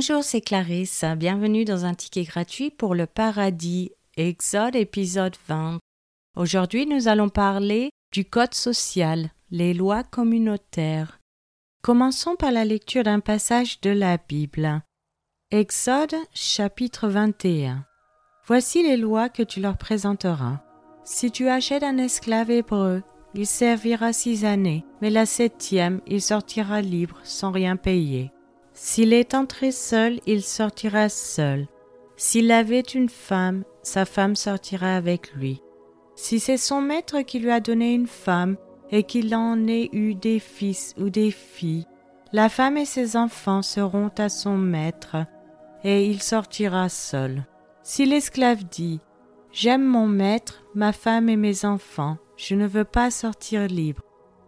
Bonjour, c'est Clarisse. Bienvenue dans un ticket gratuit pour le paradis, Exode épisode 20. Aujourd'hui, nous allons parler du code social, les lois communautaires. Commençons par la lecture d'un passage de la Bible. Exode chapitre 21. Voici les lois que tu leur présenteras. Si tu achètes un esclave hébreu, il servira six années, mais la septième, il sortira libre sans rien payer. S'il est entré seul, il sortira seul. S'il avait une femme, sa femme sortira avec lui. Si c'est son maître qui lui a donné une femme et qu'il en ait eu des fils ou des filles, la femme et ses enfants seront à son maître, et il sortira seul. Si l'esclave dit J'aime mon maître, ma femme et mes enfants, je ne veux pas sortir libre,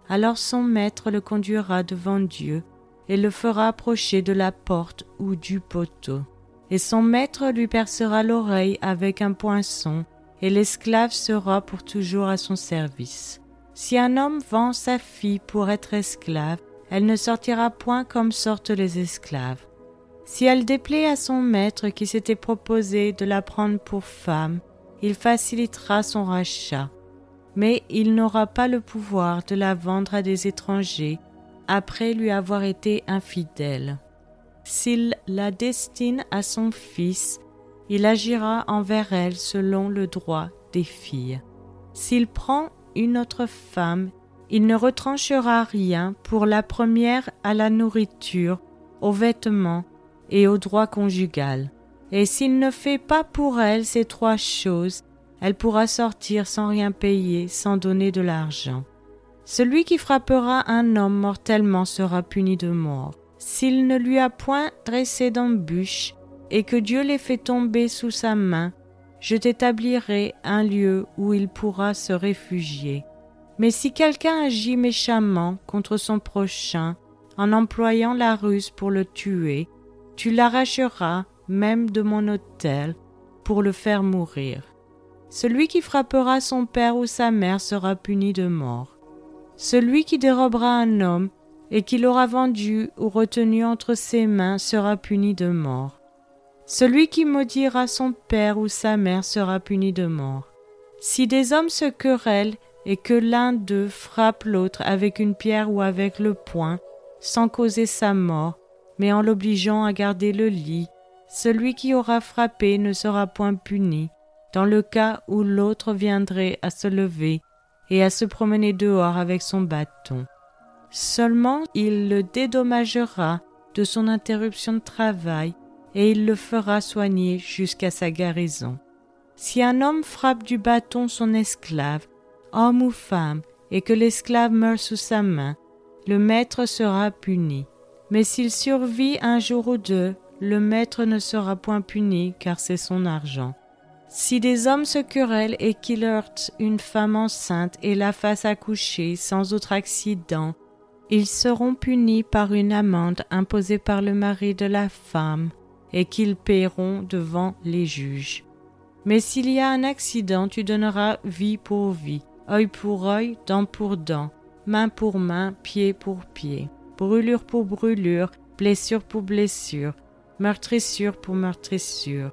alors son maître le conduira devant Dieu et le fera approcher de la porte ou du poteau. Et son maître lui percera l'oreille avec un poinçon, et l'esclave sera pour toujours à son service. Si un homme vend sa fille pour être esclave, elle ne sortira point comme sortent les esclaves. Si elle déplaît à son maître qui s'était proposé de la prendre pour femme, il facilitera son rachat. Mais il n'aura pas le pouvoir de la vendre à des étrangers après lui avoir été infidèle. S'il la destine à son fils, il agira envers elle selon le droit des filles. S'il prend une autre femme, il ne retranchera rien pour la première à la nourriture, aux vêtements et au droit conjugal. Et s'il ne fait pas pour elle ces trois choses, elle pourra sortir sans rien payer, sans donner de l'argent. Celui qui frappera un homme mortellement sera puni de mort. S'il ne lui a point dressé d'embûche, et que Dieu l'ait fait tomber sous sa main, je t'établirai un lieu où il pourra se réfugier. Mais si quelqu'un agit méchamment contre son prochain, en employant la ruse pour le tuer, tu l'arracheras même de mon autel pour le faire mourir. Celui qui frappera son père ou sa mère sera puni de mort. Celui qui dérobera un homme et qui l'aura vendu ou retenu entre ses mains sera puni de mort. Celui qui maudira son père ou sa mère sera puni de mort. Si des hommes se querellent et que l'un d'eux frappe l'autre avec une pierre ou avec le poing, sans causer sa mort, mais en l'obligeant à garder le lit, celui qui aura frappé ne sera point puni, dans le cas où l'autre viendrait à se lever et à se promener dehors avec son bâton. Seulement il le dédommagera de son interruption de travail et il le fera soigner jusqu'à sa guérison. Si un homme frappe du bâton son esclave, homme ou femme, et que l'esclave meurt sous sa main, le maître sera puni. Mais s'il survit un jour ou deux, le maître ne sera point puni car c'est son argent. Si des hommes se querellent et qu'il heurte une femme enceinte et la fasse accoucher sans autre accident, ils seront punis par une amende imposée par le mari de la femme et qu'ils paieront devant les juges. Mais s'il y a un accident, tu donneras vie pour vie, œil pour œil, dent pour dent, main pour main, pied pour pied, brûlure pour brûlure, blessure pour blessure, meurtrissure pour meurtrissure.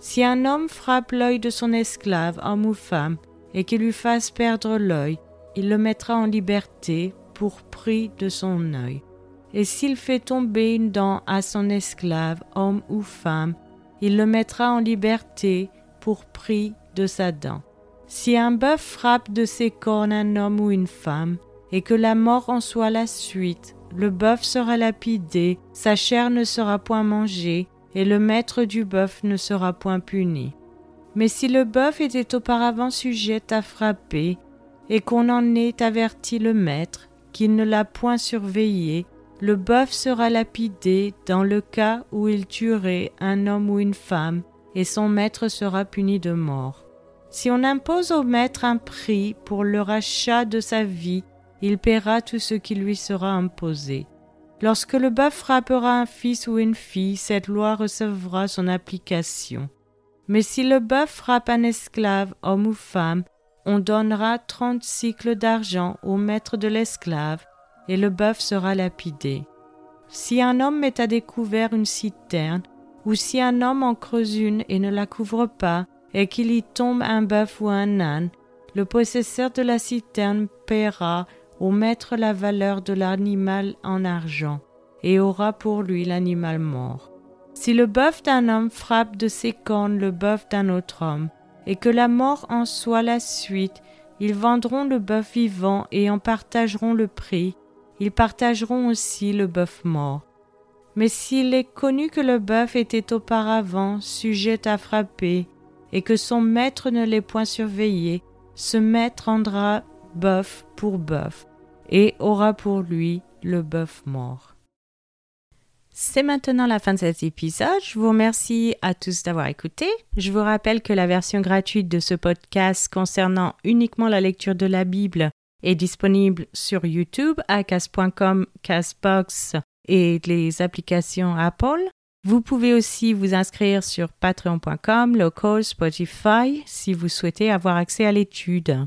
Si un homme frappe l'œil de son esclave, homme ou femme, et qu'il lui fasse perdre l'œil, il le mettra en liberté pour prix de son œil. Et s'il fait tomber une dent à son esclave, homme ou femme, il le mettra en liberté pour prix de sa dent. Si un bœuf frappe de ses cornes un homme ou une femme, et que la mort en soit la suite, le bœuf sera lapidé, sa chair ne sera point mangée, et le maître du bœuf ne sera point puni. Mais si le bœuf était auparavant sujet à frapper, et qu'on en ait averti le maître, qu'il ne l'a point surveillé, le bœuf sera lapidé dans le cas où il tuerait un homme ou une femme, et son maître sera puni de mort. Si on impose au maître un prix pour le rachat de sa vie, il paiera tout ce qui lui sera imposé. Lorsque le bœuf frappera un fils ou une fille, cette loi recevra son application. Mais si le bœuf frappe un esclave, homme ou femme, on donnera trente cycles d'argent au maître de l'esclave, et le bœuf sera lapidé. Si un homme met à découvert une citerne, ou si un homme en creuse une et ne la couvre pas, et qu'il y tombe un bœuf ou un âne, le possesseur de la citerne paiera au maître la valeur de l'animal en argent, et aura pour lui l'animal mort. Si le bœuf d'un homme frappe de ses cornes le bœuf d'un autre homme, et que la mort en soit la suite, ils vendront le bœuf vivant et en partageront le prix, ils partageront aussi le bœuf mort. Mais s'il est connu que le bœuf était auparavant sujet à frapper, et que son maître ne l'ait point surveillé, ce maître rendra bœuf pour bœuf, et aura pour lui le bœuf mort. C'est maintenant la fin de cet épisode. Je vous remercie à tous d'avoir écouté. Je vous rappelle que la version gratuite de ce podcast concernant uniquement la lecture de la Bible est disponible sur YouTube, à cas.com, Casbox et les applications Apple. Vous pouvez aussi vous inscrire sur patreon.com, local, Spotify si vous souhaitez avoir accès à l'étude.